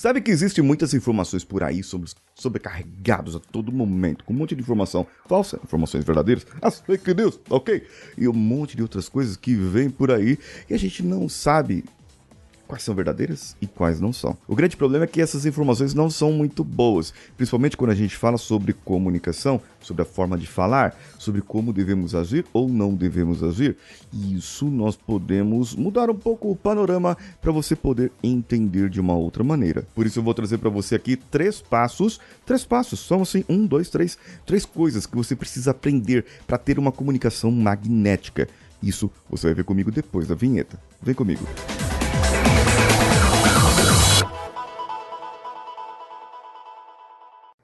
Sabe que existem muitas informações por aí sobre, sobrecarregados a todo momento, com um monte de informação falsa, informações verdadeiras, as fake news, ok? E um monte de outras coisas que vem por aí e a gente não sabe quais são verdadeiras e quais não são. O grande problema é que essas informações não são muito boas, principalmente quando a gente fala sobre comunicação, sobre a forma de falar, sobre como devemos agir ou não devemos agir. E isso nós podemos mudar um pouco o panorama para você poder entender de uma outra maneira. Por isso eu vou trazer para você aqui três passos, três passos, são assim, um, dois, três, três coisas que você precisa aprender para ter uma comunicação magnética. Isso você vai ver comigo depois da vinheta. Vem comigo.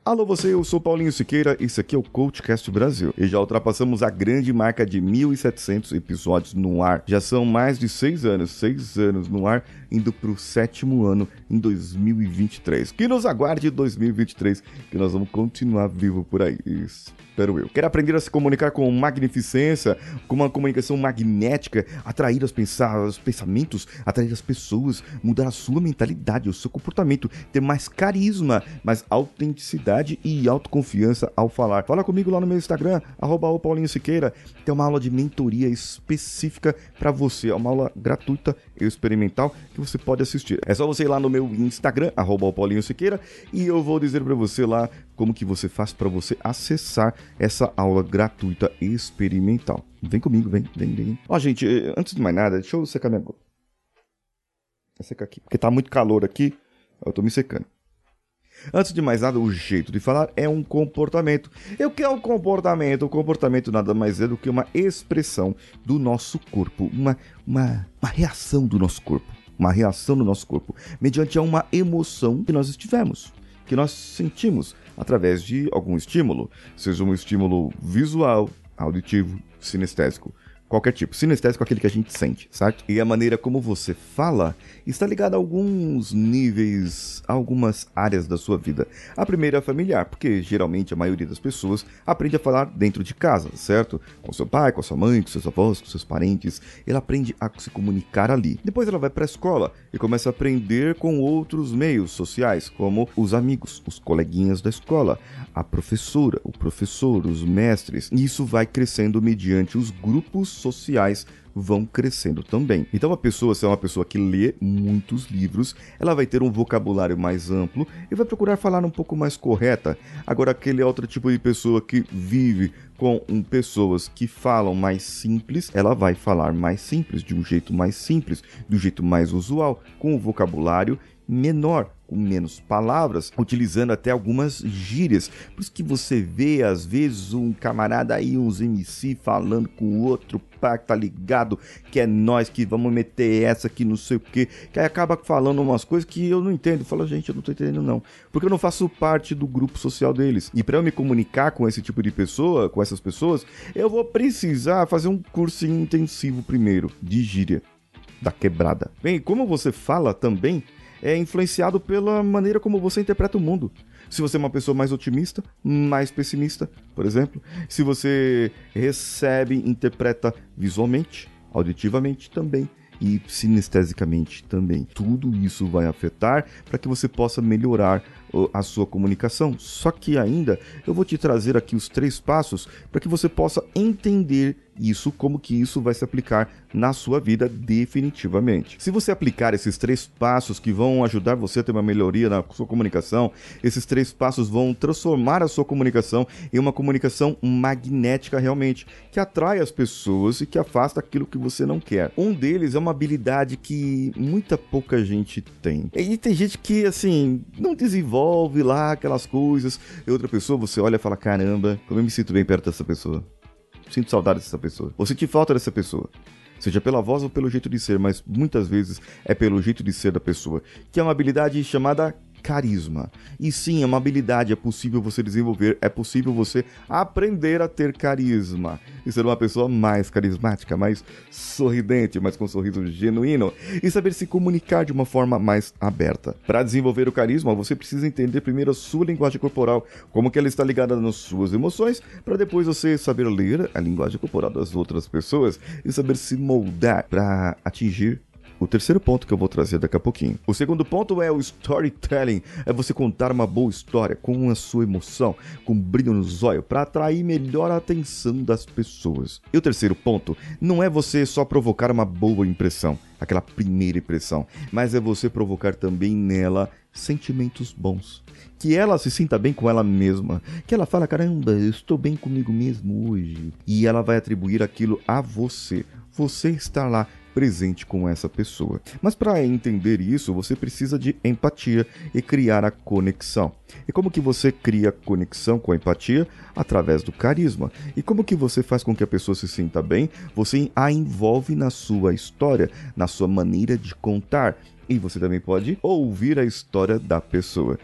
Alô você, eu sou Paulinho Siqueira, esse aqui é o CoachCast Brasil. E já ultrapassamos a grande marca de 1.700 episódios no ar. Já são mais de seis anos, seis anos no ar, indo para o sétimo ano em 2023. Que nos aguarde 2023, que nós vamos continuar vivo por aí. Espero eu. Quer aprender a se comunicar com magnificência, com uma comunicação magnética, atrair os, pensar, os pensamentos, atrair as pessoas, mudar a sua mentalidade, o seu comportamento, ter mais carisma, mais autenticidade e autoconfiança ao falar. Fala comigo lá no meu Instagram, arroba o Paulinho Siqueira. Tem uma aula de mentoria específica para você, é uma aula gratuita e experimental que você pode assistir. É só você ir lá no meu Instagram, arroba o Paulinho Siqueira, e eu vou dizer para você lá como que você faz para você acessar essa aula gratuita experimental. Vem comigo, vem, vem, vem. Ó, gente, eh, antes de mais nada, deixa eu secar minha boca. Vou secar aqui, porque tá muito calor aqui, eu tô me secando. Antes de mais nada, o jeito de falar é um comportamento. E o que é um comportamento? O comportamento nada mais é do que uma expressão do nosso corpo, uma, uma, uma reação do nosso corpo. Uma reação do nosso corpo, mediante uma emoção que nós estivemos, que nós sentimos através de algum estímulo, seja um estímulo visual, auditivo, sinestésico qualquer tipo. Sinestésico aquele que a gente sente, certo? E a maneira como você fala está ligada a alguns níveis, a algumas áreas da sua vida. A primeira é familiar, porque geralmente a maioria das pessoas aprende a falar dentro de casa, certo? Com seu pai, com sua mãe, com seus avós, com seus parentes. Ela aprende a se comunicar ali. Depois ela vai para a escola e começa a aprender com outros meios sociais, como os amigos, os coleguinhas da escola, a professora, o professor, os mestres. E isso vai crescendo mediante os grupos sociais vão crescendo também. Então, a pessoa, se é uma pessoa que lê muitos livros, ela vai ter um vocabulário mais amplo e vai procurar falar um pouco mais correta. Agora, aquele outro tipo de pessoa que vive com pessoas que falam mais simples, ela vai falar mais simples, de um jeito mais simples, um jeito mais usual, com o vocabulário menor, com menos palavras, utilizando até algumas gírias. Por isso que você vê, às vezes, um camarada aí, uns MC, falando com o outro, pá, tá ligado, que é nós que vamos meter essa aqui, não sei o que, que aí acaba falando umas coisas que eu não entendo. Fala, gente, eu não tô entendendo não, porque eu não faço parte do grupo social deles. E para eu me comunicar com esse tipo de pessoa, com essas pessoas, eu vou precisar fazer um curso intensivo primeiro, de gíria da quebrada. Bem, como você fala também, é influenciado pela maneira como você interpreta o mundo. Se você é uma pessoa mais otimista, mais pessimista, por exemplo. Se você recebe, interpreta visualmente, auditivamente também e sinestesicamente também. Tudo isso vai afetar para que você possa melhorar a sua comunicação. Só que ainda eu vou te trazer aqui os três passos para que você possa entender isso, como que isso vai se aplicar na sua vida definitivamente. Se você aplicar esses três passos que vão ajudar você a ter uma melhoria na sua comunicação, esses três passos vão transformar a sua comunicação em uma comunicação magnética realmente, que atrai as pessoas e que afasta aquilo que você não quer. Um deles é uma habilidade que muita pouca gente tem. E tem gente que assim não desenvolve lá aquelas coisas, e outra pessoa você olha e fala: "Caramba, como eu me sinto bem perto dessa pessoa". Sinto saudade dessa pessoa. Ou senti falta dessa pessoa. Seja pela voz ou pelo jeito de ser, mas muitas vezes é pelo jeito de ser da pessoa. Que é uma habilidade chamada carisma. E sim, é uma habilidade, é possível você desenvolver, é possível você aprender a ter carisma e ser uma pessoa mais carismática, mais sorridente, mais com um sorriso genuíno e saber se comunicar de uma forma mais aberta. Para desenvolver o carisma, você precisa entender primeiro a sua linguagem corporal, como que ela está ligada nas suas emoções, para depois você saber ler a linguagem corporal das outras pessoas e saber se moldar para atingir o terceiro ponto que eu vou trazer daqui a pouquinho. O segundo ponto é o storytelling, é você contar uma boa história com a sua emoção, com brilho nos olhos, para atrair melhor a atenção das pessoas. E o terceiro ponto não é você só provocar uma boa impressão, aquela primeira impressão, mas é você provocar também nela sentimentos bons. Que ela se sinta bem com ela mesma. Que ela fala: caramba, eu estou bem comigo mesmo hoje. E ela vai atribuir aquilo a você. Você está lá presente com essa pessoa. Mas para entender isso, você precisa de empatia e criar a conexão. E como que você cria conexão com a empatia? Através do carisma. E como que você faz com que a pessoa se sinta bem? Você a envolve na sua história, na sua maneira de contar. E você também pode ouvir a história da pessoa.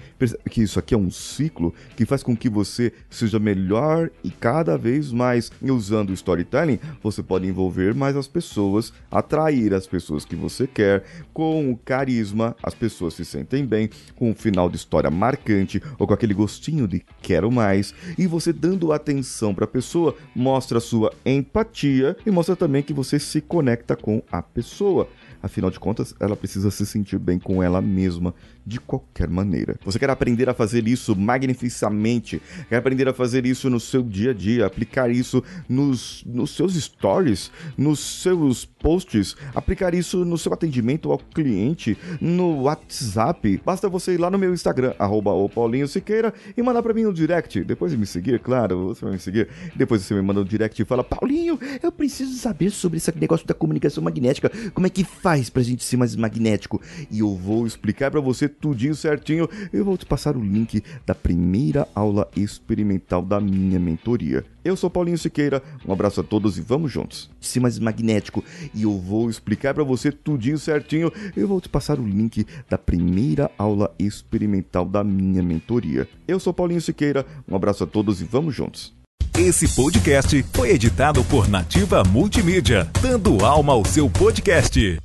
Que isso aqui é um ciclo que faz com que você seja melhor e cada vez mais. E usando o storytelling, você pode envolver mais as pessoas, atrair as pessoas que você quer, com o carisma, as pessoas se sentem bem, com um final de história marcante ou com aquele gostinho de quero mais. E você dando atenção para a pessoa, mostra sua empatia e mostra também que você se conecta com a pessoa. Afinal de contas, ela precisa se sentir bem com ela mesma de qualquer maneira. Você quer aprender a fazer isso magnificamente? Quer aprender a fazer isso no seu dia a dia? Aplicar isso nos, nos seus stories, nos seus posts? Aplicar isso no seu atendimento ao cliente, no WhatsApp? Basta você ir lá no meu Instagram, arroba e mandar para mim um direct. Depois de me seguir, claro, você vai me seguir. Depois você me manda um direct e fala: Paulinho, eu preciso saber sobre esse negócio da comunicação magnética. Como é que faz pra gente ser mais magnético? E eu vou explicar para você tudinho certinho, eu vou te passar o link da primeira aula experimental da minha mentoria. Eu sou Paulinho Siqueira, um abraço a todos e vamos juntos. Se mais magnético e eu vou explicar para você tudinho certinho, eu vou te passar o link da primeira aula experimental da minha mentoria. Eu sou Paulinho Siqueira, um abraço a todos e vamos juntos. Esse podcast foi editado por Nativa Multimídia, dando alma ao seu podcast.